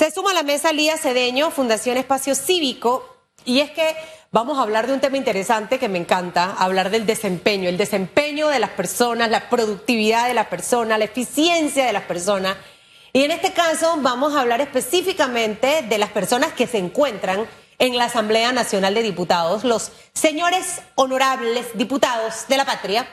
Se suma a la mesa Lía Cedeño, Fundación Espacio Cívico, y es que vamos a hablar de un tema interesante que me encanta, hablar del desempeño, el desempeño de las personas, la productividad de las personas, la eficiencia de las personas. Y en este caso vamos a hablar específicamente de las personas que se encuentran en la Asamblea Nacional de Diputados, los señores honorables diputados de la patria,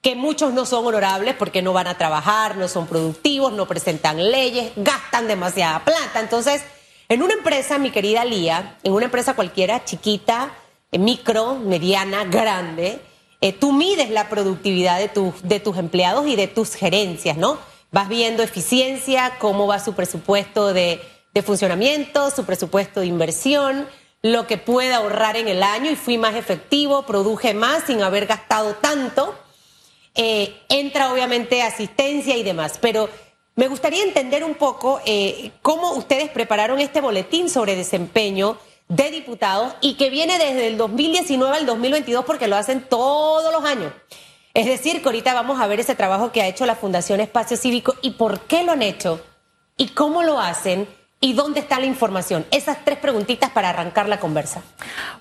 que muchos no son honorables porque no van a trabajar, no son productivos, no presentan leyes, gastan demasiada plata. Entonces, en una empresa, mi querida Lía, en una empresa cualquiera, chiquita, eh, micro, mediana, grande, eh, tú mides la productividad de, de tus empleados y de tus gerencias, ¿no? Vas viendo eficiencia, cómo va su presupuesto de, de funcionamiento, su presupuesto de inversión, lo que puede ahorrar en el año y fui más efectivo, produje más sin haber gastado tanto. Eh, entra obviamente asistencia y demás, pero me gustaría entender un poco eh, cómo ustedes prepararon este boletín sobre desempeño de diputados y que viene desde el 2019 al 2022 porque lo hacen todos los años. Es decir, que ahorita vamos a ver ese trabajo que ha hecho la Fundación Espacio Cívico y por qué lo han hecho y cómo lo hacen ¿Y dónde está la información? Esas tres preguntitas para arrancar la conversa.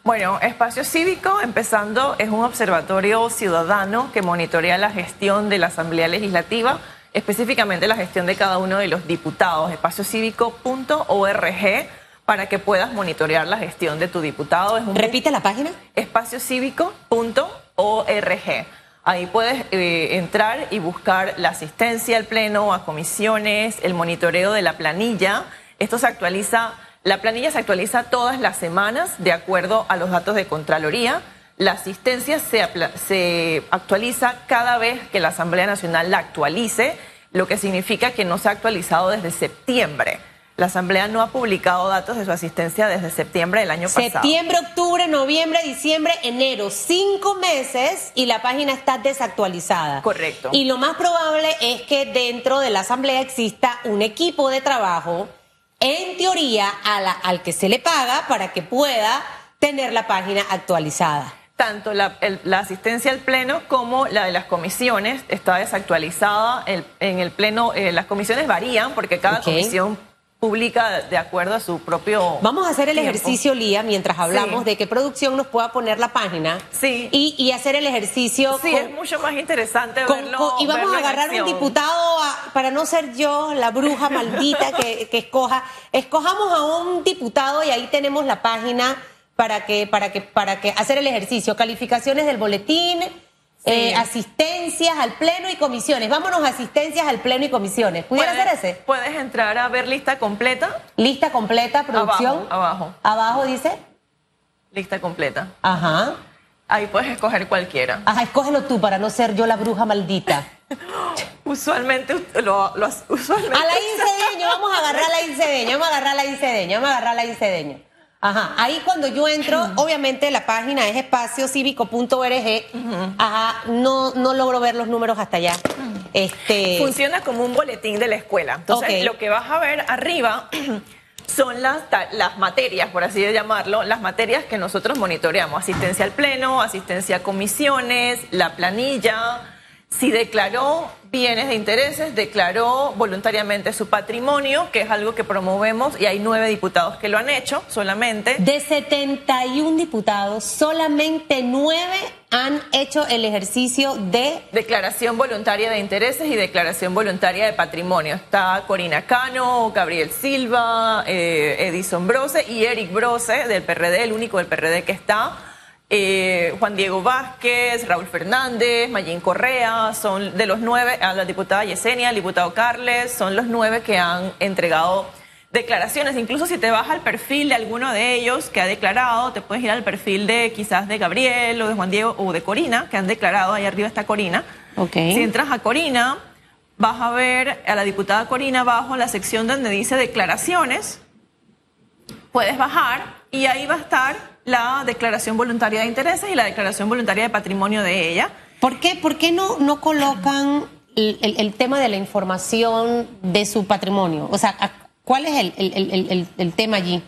Bueno, Espacio Cívico, empezando, es un observatorio ciudadano que monitorea la gestión de la Asamblea Legislativa, específicamente la gestión de cada uno de los diputados. Espaciocívico.org para que puedas monitorear la gestión de tu diputado. ¿Repite la página? Espaciocívico.org. Ahí puedes eh, entrar y buscar la asistencia al pleno, a comisiones, el monitoreo de la planilla esto se actualiza, la planilla se actualiza todas las semanas de acuerdo a los datos de Contraloría. La asistencia se, se actualiza cada vez que la Asamblea Nacional la actualice, lo que significa que no se ha actualizado desde septiembre. La Asamblea no ha publicado datos de su asistencia desde septiembre del año pasado. Septiembre, octubre, noviembre, diciembre, enero. Cinco meses y la página está desactualizada. Correcto. Y lo más probable es que dentro de la Asamblea exista un equipo de trabajo en teoría, al que se le paga para que pueda tener la página actualizada. Tanto la, asistencia al pleno como la de las comisiones está desactualizada. en el pleno, eh, las comisiones varían porque cada comisión publica de acuerdo a su propio. Vamos a hacer el ejercicio, Lía, mientras hablamos de qué producción nos pueda poner la página. Sí. Y, hacer el ejercicio. Sí, es mucho más interesante verlo. y vamos a agarrar un diputado, para no ser yo la bruja maldita que, que, escoja. Escojamos a un diputado y ahí tenemos la página para que, para que, para que hacer el ejercicio. Calificaciones del boletín eh, asistencias al pleno y comisiones. Vámonos a asistencias al pleno y comisiones. ¿Pudiera ser ese? Puedes entrar a ver lista completa. Lista completa, producción. Abajo. Abajo, dice. Lista completa. Ajá. Ahí puedes escoger cualquiera. Ajá, escógelo tú para no ser yo la bruja maldita. usualmente lo, lo usualmente. A la incedeño, vamos a agarrar la incedeño, vamos a agarrar la incedeño, vamos a agarrar la incedeño. Ajá, ahí cuando yo entro, obviamente la página es espaciocívico.org. Ajá, no, no logro ver los números hasta allá. Este... Funciona como un boletín de la escuela. Entonces, lo que vas a ver arriba son las, las materias, por así llamarlo, las materias que nosotros monitoreamos. Asistencia al pleno, asistencia a comisiones, la planilla si declaró bienes de intereses, declaró voluntariamente su patrimonio, que es algo que promovemos, y hay nueve diputados que lo han hecho solamente. De 71 diputados, solamente nueve han hecho el ejercicio de... Declaración voluntaria de intereses y declaración voluntaria de patrimonio. Está Corina Cano, Gabriel Silva, eh, Edison Brose y Eric Brose del PRD, el único del PRD que está. Eh, Juan Diego Vázquez, Raúl Fernández, Mayín Correa, son de los nueve, a la diputada Yesenia, el diputado Carles, son los nueve que han entregado declaraciones. Incluso si te vas al perfil de alguno de ellos que ha declarado, te puedes ir al perfil de quizás de Gabriel o de Juan Diego o de Corina, que han declarado, ahí arriba está Corina. Si entras a Corina, vas a ver a la diputada Corina abajo en la sección donde dice declaraciones, puedes bajar y ahí va a estar la declaración voluntaria de intereses y la declaración voluntaria de patrimonio de ella. ¿Por qué, por qué no, no colocan el, tema de la información de su patrimonio? O sea, ¿cuál es el, el tema allí?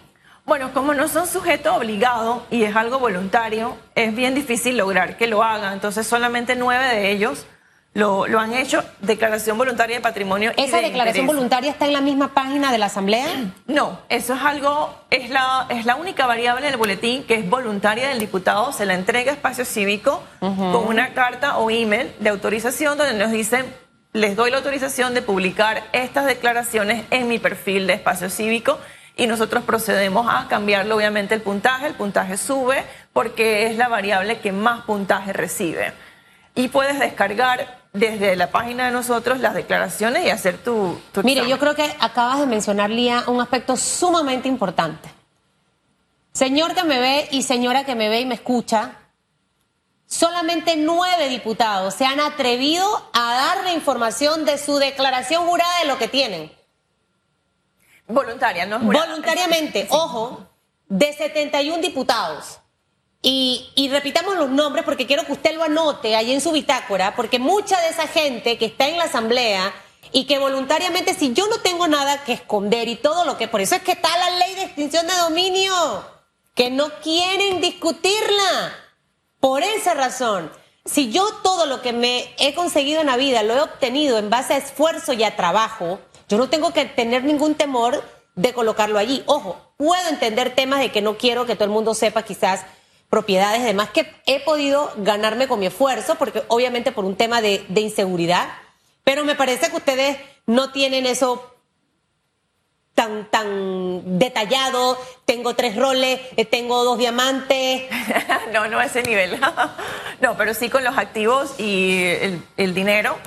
Bueno, como no son sujetos obligados y es algo voluntario, es bien difícil lograr que lo hagan. Entonces, solamente nueve de ellos lo, lo han hecho. Declaración voluntaria de patrimonio. y ¿Esa de declaración interés. voluntaria está en la misma página de la Asamblea? No, eso es algo, es la, es la única variable del boletín que es voluntaria del diputado, se la entrega a Espacio Cívico con una carta o email de autorización donde nos dicen, les doy la autorización de publicar estas declaraciones en mi perfil de Espacio Cívico y nosotros procedemos a cambiarlo, obviamente, el puntaje, el puntaje sube porque es la variable que más puntaje recibe. Y puedes descargar desde la página de nosotros las declaraciones y hacer tu... tu Mire, examen. yo creo que acabas de mencionar, Lía, un aspecto sumamente importante. Señor que me ve y señora que me ve y me escucha, solamente nueve diputados se han atrevido a dar la información de su declaración jurada de lo que tienen. Voluntaria, no es jurada. Voluntariamente, ojo, de 71 diputados. Y, repitamos los nombres porque quiero que usted lo anote ahí en su bitácora, porque mucha de esa gente que está en la asamblea y que voluntariamente, si yo no tengo nada que esconder y todo lo que, por eso es que está la ley de extinción de dominio, que no quieren discutirla. Por esa razón, si yo todo lo que me he conseguido en la vida lo he obtenido en base a esfuerzo y a trabajo, yo no tengo que tener ningún temor de colocarlo allí. Ojo, puedo entender temas de que no quiero que todo el mundo sepa quizás propiedades, demás que he podido ganarme con mi esfuerzo, porque obviamente por un tema de, inseguridad, pero me parece que ustedes no tienen eso tan, tan detallado. Tengo tres roles, eh, tengo dos diamantes. no, no a ese nivel. no, pero sí con los activos y el, el dinero.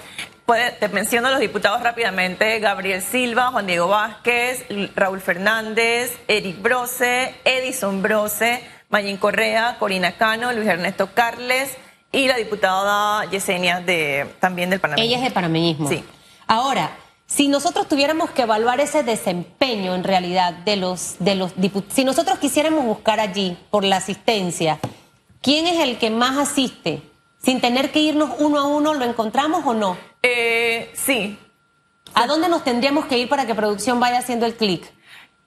Puede- te menciono los diputados rápidamente. Gabriel Silva, Juan Diego Vázquez, Raúl Fernández, Eric Brose, Edison Brose, Mayín Correa, Corina Cano, Luis Ernesto Carles y la diputada Yesenia de, también del Panamá. Ella es de panameñismo. Sí. Ahora, si nosotros tuviéramos que evaluar ese desempeño en realidad de los, de los diputados, si nosotros quisiéramos buscar allí por la asistencia, ¿quién es el que más asiste? Sin tener que irnos uno a uno, ¿lo encontramos o no? Eh, sí, ¿A dónde nos tendríamos que ir para que producción vaya haciendo el clic?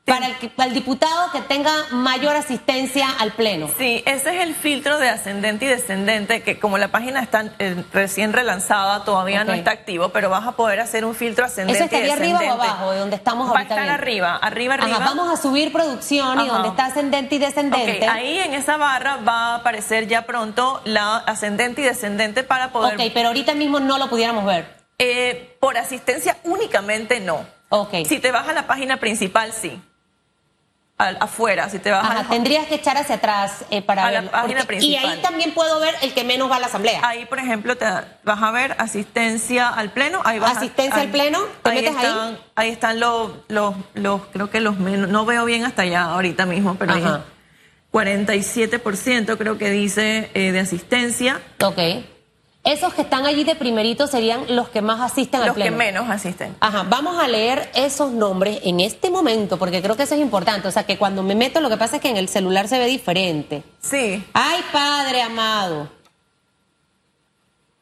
Para el, para el diputado que tenga mayor asistencia al Pleno. Sí, ese es el filtro de ascendente y descendente, que como la página está eh, recién relanzada, todavía no está activo, pero vas a poder hacer un filtro ascendente ¿Eso estaría y arriba o descendente. abajo de donde estamos Va a estar arriba, arriba, Ajá, arriba. vamos a subir producción y donde está ascendente y descendente. Ok, ahí en esa barra va a aparecer ya pronto la ascendente y descendente para poder... Ok, pero ahorita mismo no lo pudiéramos ver. Eh, por asistencia únicamente no. Ok. Si te vas a la página principal, sí. Al- afuera, si te vas Ajá, al- tendrías que echar hacia atrás eh, para A la verlo, página porque- principal. Y ahí también puedo ver el que menos va a la asamblea. Ahí, por ejemplo, te vas a ver asistencia al pleno. Ahí vas a- ¿Asistencia al ahí- pleno? ¿Te ahí metes ahí? están, ahí están los, los, los, creo que los menos, no veo bien hasta allá ahorita mismo, pero ahí Ajá. 47% creo que dice eh, de asistencia, Ok. Esos que están allí de primerito serían los que más asisten al los que pleno. menos asisten. Ajá, vamos a leer esos nombres en este momento, porque creo que eso es importante. O sea, que cuando me meto, lo que pasa es que en el celular se ve diferente. Sí, Ay, Padre amado.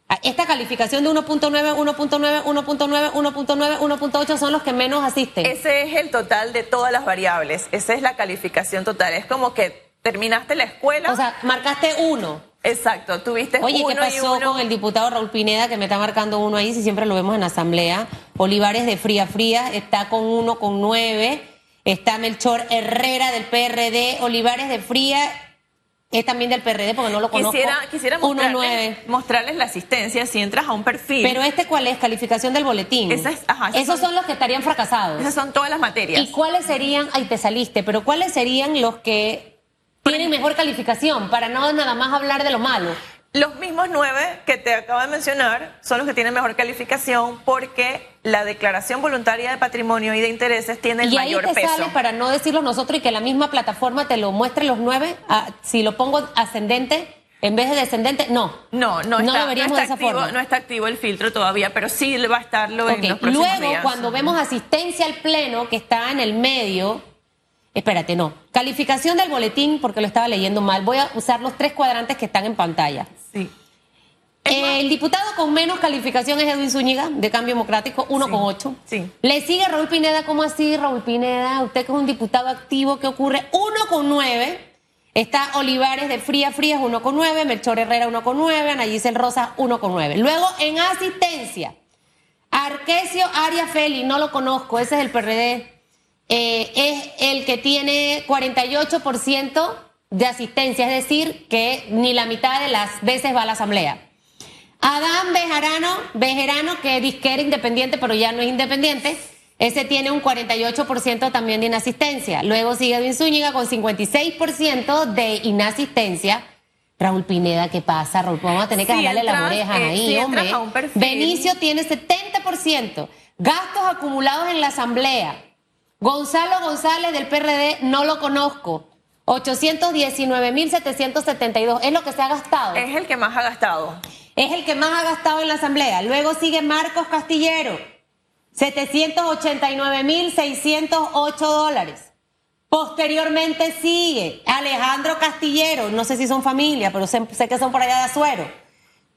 Ah, Esta calificación de 1.9, 1.9, 1.9, 1.9, 1.8 son los que menos asisten. ese es el total de todas las variables. Esa es la calificación total. Es como que terminaste la escuela. O sea, marcaste uno. exacto, tuviste Oye, uno ¿qué pasó y uno. con el diputado Raúl Pineda que me está marcando uno ahí? Si siempre lo vemos en la asamblea. Olivares de Fría Fría está con uno con nueve. Está Melchor Herrera del PRD. Olivares de Fría es también del PRD porque no lo conozco. Quisiera, quisiera mostrarles, mostrarles la asistencia. Si entras a un perfil, Pero este cuál es? Calificación del boletín. Esa es- ajá, esas Esos son- son los que estarían fracasados. esas son todas las materias. ¿Y cuáles serían, ay, te saliste, pero cuáles serían los que tienen mejor calificación para no nada más hablar de lo malo? Los mismos nueve que te acabo de mencionar son los que tienen mejor calificación porque la declaración voluntaria de patrimonio y de intereses tiene el y ahí mayor te peso. sale para no decirlo nosotros y que la misma plataforma te lo muestre los nueve. si lo pongo ascendente en vez de descendente, no. No, no, No está, lo no de está esa activo, forma. no está activo el filtro todavía, pero sí va a estarlo en los próximos Luego, días. cuando vemos asistencia al pleno, que está en el medio, espérate, no. Calificación del boletín, porque lo estaba leyendo mal. Voy a usar los tres cuadrantes que están en pantalla. Sí. Eh, el diputado con menos calificación es Edwin Zúñiga, de Cambio Democrático, 1,8. Sí. Le sigue Raúl Pineda, ¿cómo así, Raúl Pineda? Usted que es un diputado activo, ¿qué ocurre? 1,9. Está Olivares de Fría Frías 1,9, Melchor Herrera 1,9, Ana Gisel Rosa 1,9. Luego en asistencia, Arquesio Aria Feli, no lo conozco, ese es el PRD. Eh, es el que tiene 48% de asistencia, es decir, que ni la mitad de las veces va a la asamblea. Adán Bejarano, Bejerano, que es disquera independiente, pero ya no es independiente, ese tiene un 48% también de inasistencia. Luego sigue Edwin Zúñiga con 56% de inasistencia. Raúl Pineda, ¿qué pasa? Raúl, vamos a tener que jalarle las orejas eh, ahí, si hombre. entras Benicio tiene 70%. Gastos acumulados en la asamblea. Gonzalo González del PRD, no lo conozco. 819.772. Es lo que se ha gastado. Es el que más ha gastado. Es el que más ha gastado en la asamblea. Luego sigue Marcos Castillero, 789.608 dólares. Posteriormente sigue Alejandro Castillero, no sé si son familia, pero sé, sé que son por allá de Azuero,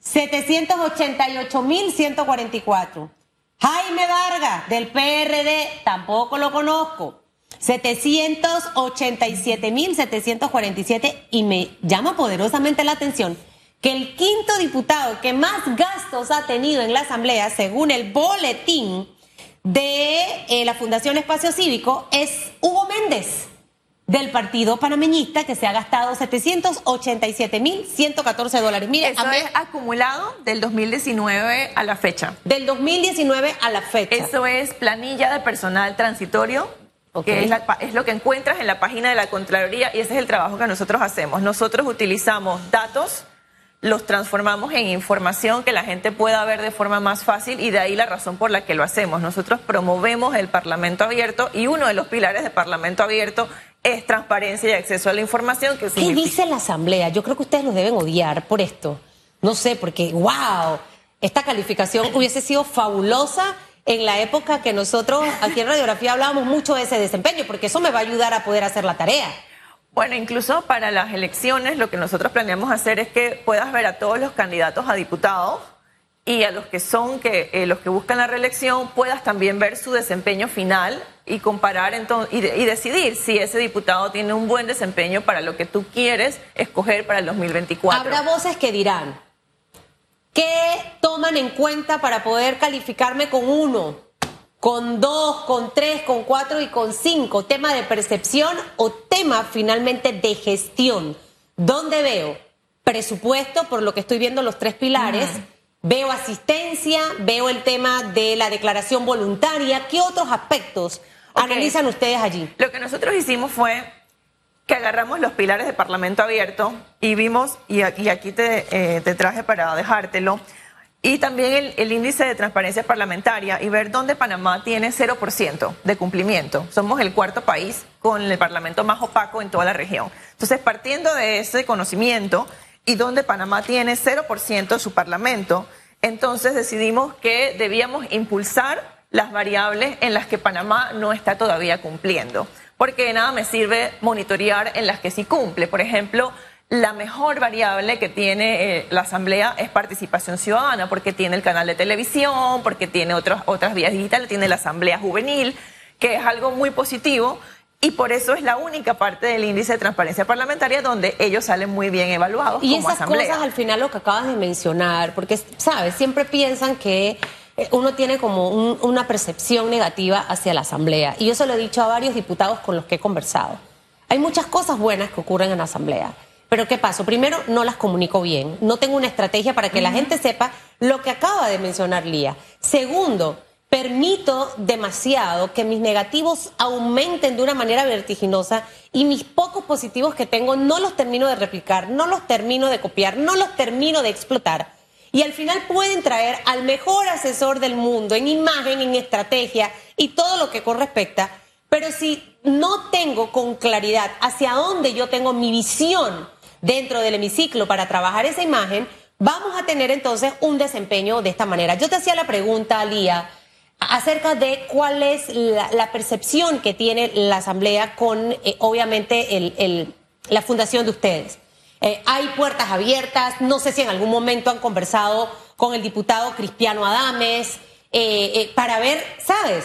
788.144. Jaime Vargas, del PRD, tampoco lo conozco. 787.747 y me llama poderosamente la atención que el quinto diputado que más gastos ha tenido en la Asamblea, según el boletín de eh, la Fundación Espacio Cívico, es Hugo Méndez, del Partido Panameñista, que se ha gastado 787.114 dólares. Mire, Eso es acumulado del 2019 a la fecha. del 2019 a la fecha. Eso es planilla de personal transitorio, Ok. que es, la es lo que encuentras en la página de la Contraloría y ese es el trabajo que nosotros hacemos. Nosotros utilizamos datos, los transformamos en información que la gente pueda ver de forma más fácil y de ahí la razón por la que lo hacemos. Nosotros promovemos el Parlamento abierto y uno de los pilares del Parlamento abierto es transparencia y acceso a la información. Que ¿Qué dice la Asamblea? Yo creo que ustedes los deben odiar por esto. No sé, porque, wow, esta calificación hubiese sido fabulosa en la época que nosotros aquí en Radiografía hablábamos mucho de ese desempeño, porque eso me va a ayudar a poder hacer la tarea. Bueno, incluso para las elecciones lo que nosotros planeamos hacer es que puedas ver a todos los candidatos a diputados y a los que son que eh, los que buscan la reelección puedas también ver su desempeño final y comparar entonces y, de- y decidir si ese diputado tiene un buen desempeño para lo que tú quieres escoger para el 2024. Habrá voces que dirán, ¿qué toman en cuenta para poder calificarme con uno, con dos, con tres, con cuatro y con cinco? ¿Tema de percepción o tema finalmente de gestión? ¿Dónde veo? Presupuesto, por lo que estoy viendo los tres pilares. Veo asistencia, veo el tema de la declaración voluntaria. ¿Qué otros aspectos analizan ustedes allí? Lo que nosotros hicimos fue que agarramos los pilares de Parlamento abierto y vimos, y aquí, y aquí te, eh, te traje para dejártelo, y también el, el índice de transparencia parlamentaria y ver dónde Panamá tiene 0% de cumplimiento. Somos el cuarto país con el Parlamento más opaco en toda la región. Entonces, partiendo de ese conocimiento y donde Panamá tiene 0% de su Parlamento, entonces decidimos que debíamos impulsar las variables en las que Panamá no está todavía cumpliendo. Porque de nada me sirve monitorear en las que sí cumple. Por ejemplo, la mejor variable que tiene eh, la Asamblea es participación ciudadana, porque tiene el canal de televisión, porque tiene otras, otras vías digitales, tiene la Asamblea Juvenil, que es algo muy positivo. Y por eso es la única parte del índice de transparencia parlamentaria donde ellos salen muy bien evaluados Y como esas asamblea. cosas al final lo que acabas de mencionar, porque, ¿sabes? Siempre piensan que eh, uno tiene como un- una percepción negativa hacia la Asamblea. Y yo se lo he dicho a varios diputados con los que he conversado. Hay muchas cosas buenas que ocurren en la Asamblea. Pero ¿qué pasa? Primero, no las comunico bien. No tengo una estrategia para que la gente sepa lo que acaba de mencionar Lía. Segundo, permito demasiado que mis negativos aumenten de una manera vertiginosa y mis pocos positivos que tengo no los termino de replicar, no los termino de copiar, no los termino de explotar. Y al final pueden traer al mejor asesor del mundo en imagen, en estrategia y todo lo que correspecta. Pero si no tengo con claridad hacia dónde yo tengo mi visión dentro del hemiciclo para trabajar esa imagen, vamos a tener entonces un desempeño de esta manera. Yo te hacía la pregunta, Lía, acerca de cuál es la, la percepción que tiene la Asamblea con, eh, obviamente, el- el- la fundación de ustedes. Eh, hay puertas abiertas, no sé si en algún momento han conversado con el diputado Cristiano Adames eh, para ver, ¿sabes?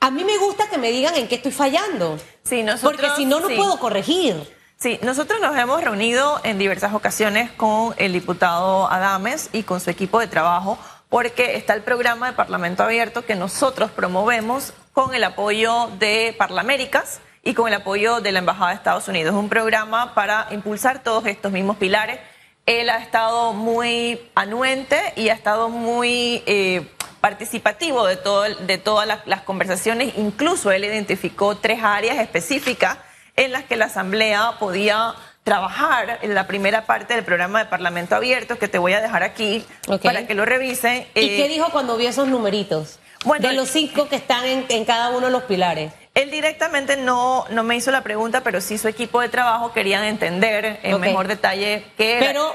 A mí me gusta que me digan en qué estoy fallando. Sí, nosotros- porque si no, no sí. puedo corregir. Sí, nosotros nos hemos reunido en diversas ocasiones con el diputado Adames y con su equipo de trabajo porque está el programa de Parlamento Abierto que nosotros promovemos con el apoyo de Parlaméricas y con el apoyo de la Embajada de Estados Unidos. Es un programa para impulsar todos estos mismos pilares. Él ha estado muy anuente y ha estado muy eh, participativo de, todo, de todas las, las conversaciones. Incluso él identificó tres áreas específicas en las que la Asamblea podía trabajar en la primera parte del programa de Parlamento Abierto, que te voy a dejar aquí para que lo revisen. ¿Y qué eh, dijo cuando vio esos numeritos? Bueno, de los cinco que están en, cada uno de los pilares. Él directamente no, no me hizo la pregunta, pero sí su equipo de trabajo querían entender en mejor detalle qué era. Pero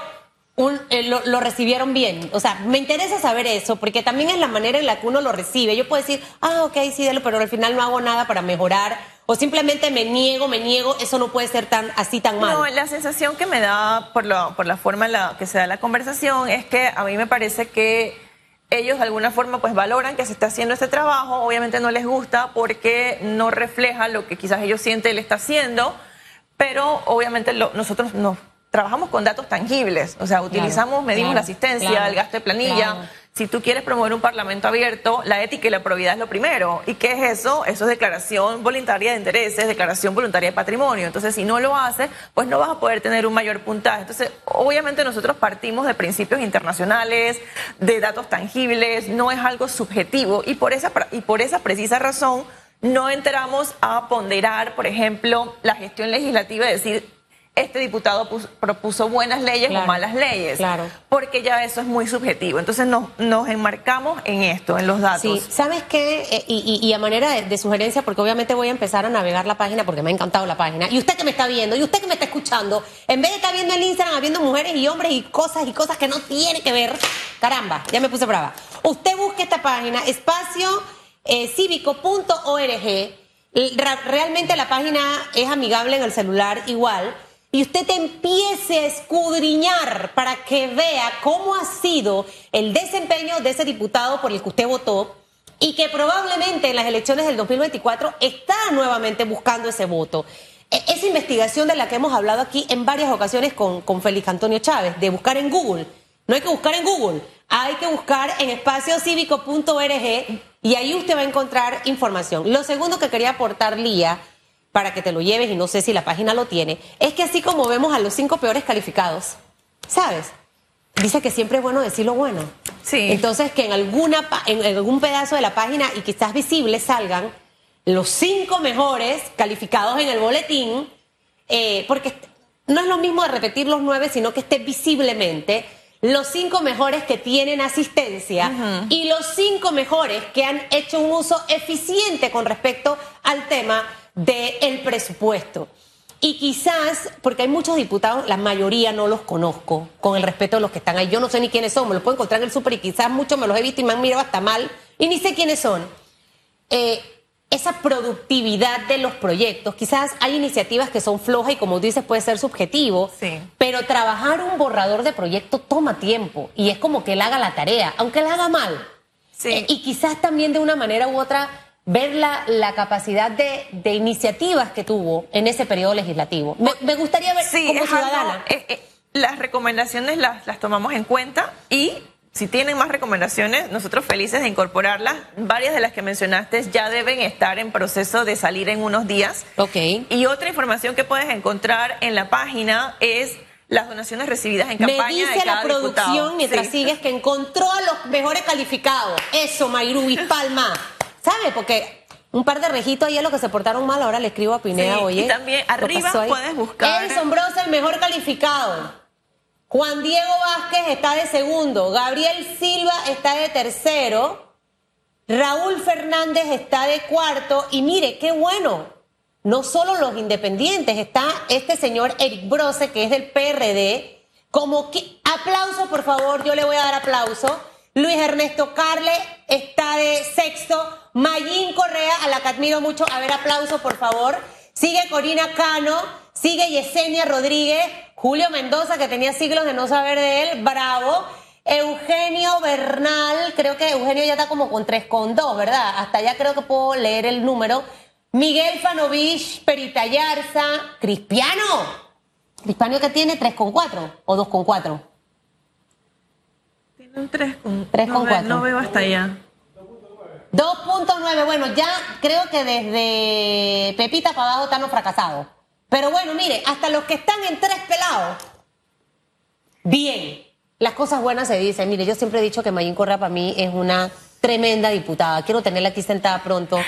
eh, lo, recibieron bien. O sea, me interesa saber eso, porque también es la manera en la que uno lo recibe. Yo puedo decir, ah, ok, sí, pero al final no hago nada para mejorar o simplemente me niego, me niego, eso no puede ser tan así tan mal. No, la sensación que me da por, lo, por la forma en la que se da la conversación es que a mí me parece que ellos de alguna forma pues valoran que se está haciendo este trabajo, obviamente no les gusta porque no refleja lo que quizás ellos sienten él está haciendo, pero obviamente nosotros nos trabajamos con datos tangibles, o sea, utilizamos, medimos la asistencia, el gasto de planilla. Si tú quieres promover un parlamento abierto, la ética y la probidad es lo primero. ¿Y qué es eso? Eso es declaración voluntaria de intereses, declaración voluntaria de patrimonio. Entonces, si no lo haces, pues no vas a poder tener un mayor puntaje. Entonces, obviamente nosotros partimos de principios internacionales, de datos tangibles, no es algo subjetivo. Y por esa, y por esa precisa razón, no entramos a ponderar, por ejemplo, la gestión legislativa y decir, este diputado propuso buenas leyes o malas leyes. Claro. Porque ya eso es muy subjetivo. Entonces nos, nos enmarcamos en esto, en los datos. Sí, ¿sabes qué? Eh, y, a manera de, sugerencia, porque obviamente voy a empezar a navegar la página porque me ha encantado la página. Y usted que me está viendo, y usted que me está escuchando, en vez de estar viendo el Instagram, habiendo mujeres y hombres y cosas y cosas que no tiene que ver, caramba, ya me puse brava. Usted busque esta página, espacio eh, Realmente la página es amigable en el celular igual y usted te empiece a escudriñar para que vea cómo ha sido el desempeño de ese diputado por el que usted votó y que probablemente en las elecciones del 2024 está nuevamente buscando ese voto. E, esa investigación de la que hemos hablado aquí en varias ocasiones con, con Félix Antonio Chávez, de buscar en Google. No hay que buscar en Google, hay que buscar en espaciocívico.org y ahí usted va a encontrar información. Lo segundo que quería aportar, Lía, para que te lo lleves y no sé si la página lo tiene, es que así como vemos a los cinco peores calificados, ¿sabes? Dice que siempre es bueno decir lo bueno. Sí. Entonces, que en, alguna, en algún pedazo de la página y quizás visible salgan los cinco mejores calificados en el boletín, eh, porque no es lo mismo de repetir los nueve, sino que esté visiblemente los cinco mejores que tienen asistencia y los cinco mejores que han hecho un uso eficiente con respecto al tema del presupuesto. Y quizás, porque hay muchos diputados, la mayoría no los conozco, con el respeto de los que están ahí. Yo no sé ni quiénes son, me los puedo encontrar en el súper y quizás muchos me los he visto y me han mirado hasta mal y ni sé quiénes son. Eh, esa productividad de los proyectos, quizás hay iniciativas que son flojas y como dices puede ser subjetivo, pero trabajar un borrador de proyecto toma tiempo y es como que él haga la tarea, aunque él haga mal. Eh, y quizás también de una manera u otra ver la, la capacidad de, de, iniciativas que tuvo en ese periodo legislativo. Me, gustaría ver sí, como ciudadana. Eh, eh, las recomendaciones las, las tomamos en cuenta y si tienen más recomendaciones, nosotros felices de incorporarlas. Varias de las que mencionaste ya deben estar en proceso de salir en unos días. Ok. Y otra información que puedes encontrar en la página es las donaciones recibidas en campaña. Me dice la producción mientras sigues que encontró a los mejores calificados. Eso, Mayrubi Palma. ¿Sabe? Porque un par de rejitos ahí es lo que se portaron mal, ahora le escribo a Pineda, oye. Y también arriba puedes buscar. El sombroso, el mejor calificado. Juan Diego Vázquez está de segundo. Gabriel Silva está de tercero. Raúl Fernández está de cuarto. Y mire, qué bueno. No solo los independientes, está este señor Eric Brose, que es del PRD. Como que, aplauso, por favor, yo le voy a dar aplauso. Luis Ernesto Carle está de sexto. Mayín Correa, a la que admiro mucho. A ver, aplauso, por favor. Sigue Corina Cano, sigue Yesenia Rodríguez, Julio Mendoza, que tenía siglos de no saber de él, bravo. Eugenio Bernal, creo que Eugenio ya está como con tres con dos, ¿verdad? Hasta ya creo que puedo leer el número. Miguel Fanovich, Peritayarza, Cristiano. Hispanio que tiene 3,4 o 2,4. Tiene un 3 con, 3 no, con ve- 4. no veo hasta allá. 2.9, bueno, ya creo que desde Pepita para abajo estamos fracasados. Pero bueno, mire, hasta los que están en tres pelados, bien. Las cosas buenas se dicen. Mire, yo siempre he dicho que Mayín Correa para mí es una tremenda diputada. Quiero tenerla aquí sentada pronto.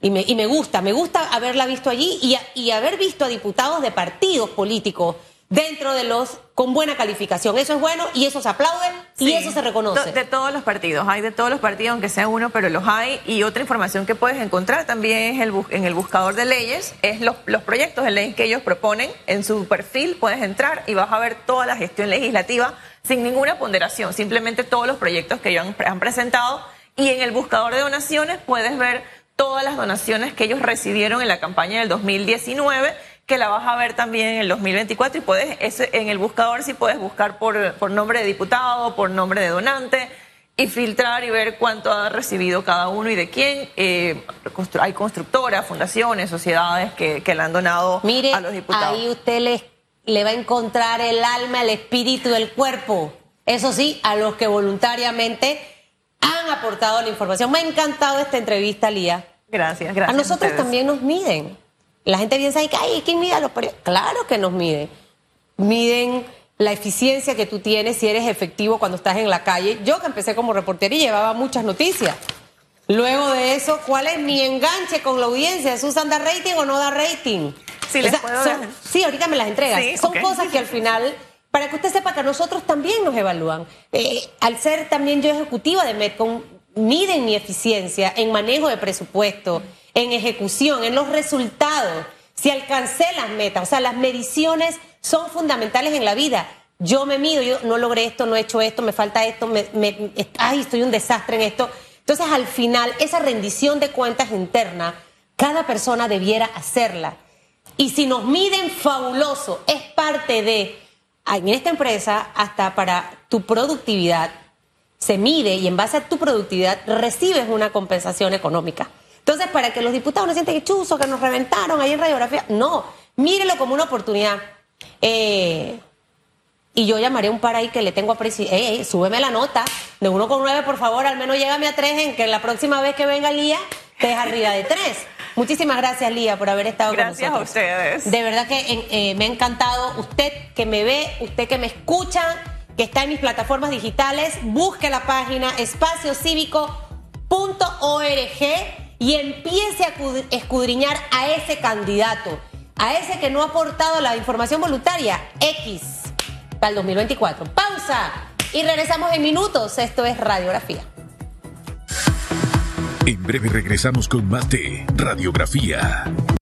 Y me, y me gusta, me gusta haberla visto allí y, a- y haber visto a diputados de partidos políticos dentro de los con buena calificación. Eso es bueno y eso se aplaude y Sí. eso se reconoce. De todos los partidos, hay de todos los partidos, aunque sea uno, pero los hay. Y otra información que puedes encontrar también es el en el buscador de leyes, es los, los proyectos de ley que ellos proponen. En su perfil puedes entrar y vas a ver toda la gestión legislativa sin ninguna ponderación, simplemente todos los proyectos que ellos han, han presentado. Y en el buscador de donaciones puedes ver todas las donaciones que ellos recibieron en la campaña del 2019 que la vas a ver también en el 2024 y puedes, ese- en el buscador sí puedes buscar por, por nombre de diputado, por nombre de donante y filtrar y ver cuánto ha recibido cada uno y de quién. Eh, constru- hay constructoras, fundaciones, sociedades que, que le han donado Mire, a los diputados. ahí usted le, le va a encontrar el alma, el espíritu, el cuerpo. Eso sí, a los que voluntariamente han aportado la información. Me ha encantado esta entrevista, Lía. Gracias, gracias. a nosotros también nos miden. La gente piensa que, ay, ¿quién mide a los periodistas? Claro que nos miden. Miden la eficiencia que tú tienes, si eres efectivo cuando estás en la calle. Yo que empecé como reportera y llevaba muchas noticias. Luego de eso, ¿cuál es mi enganche con la audiencia? ¿Susan da rating o no da rating? Sí, les puedo son- sí, ahorita me las entregas. Sí, son ok. cosas que al final, para que usted sepa que a nosotros también nos evalúan. Eh, al ser también yo ejecutiva de Metcon, miden mi eficiencia en manejo de presupuesto, en ejecución, en los resultados, si alcancé las metas. O sea, las mediciones son fundamentales en la vida. Yo me mido, yo no logré esto, no he hecho esto, me falta esto, me, ay, estoy un desastre en esto. Entonces, al final, esa rendición de cuentas interna, cada persona debiera hacerla. Y si nos miden, fabuloso, es parte de, en esta empresa, hasta para tu productividad, se mide y en base a tu productividad recibes una compensación económica. Entonces, para que los diputados no sienten que chuzo, que nos reventaron ahí en radiografía, no, mírelo como una oportunidad. Eh, y yo llamaré a un par ahí que le tengo aprecio. Ey, ey, súbeme la nota de 1,9, por favor, al menos llégame a 3 en que la próxima vez que venga Lía, te es arriba de 3. Muchísimas gracias, Lía, por haber estado Gracias a con nosotros. ustedes. De verdad que eh, me ha encantado. Usted que me ve, usted que me escucha, que está en mis plataformas digitales, busque la página espacioCívico.org y empiece a cud- escudriñar a ese candidato, a ese que no ha aportado la información voluntaria X para el 2024. Pausa y regresamos en minutos. Esto es Radiografía. En breve regresamos con más de Radiografía.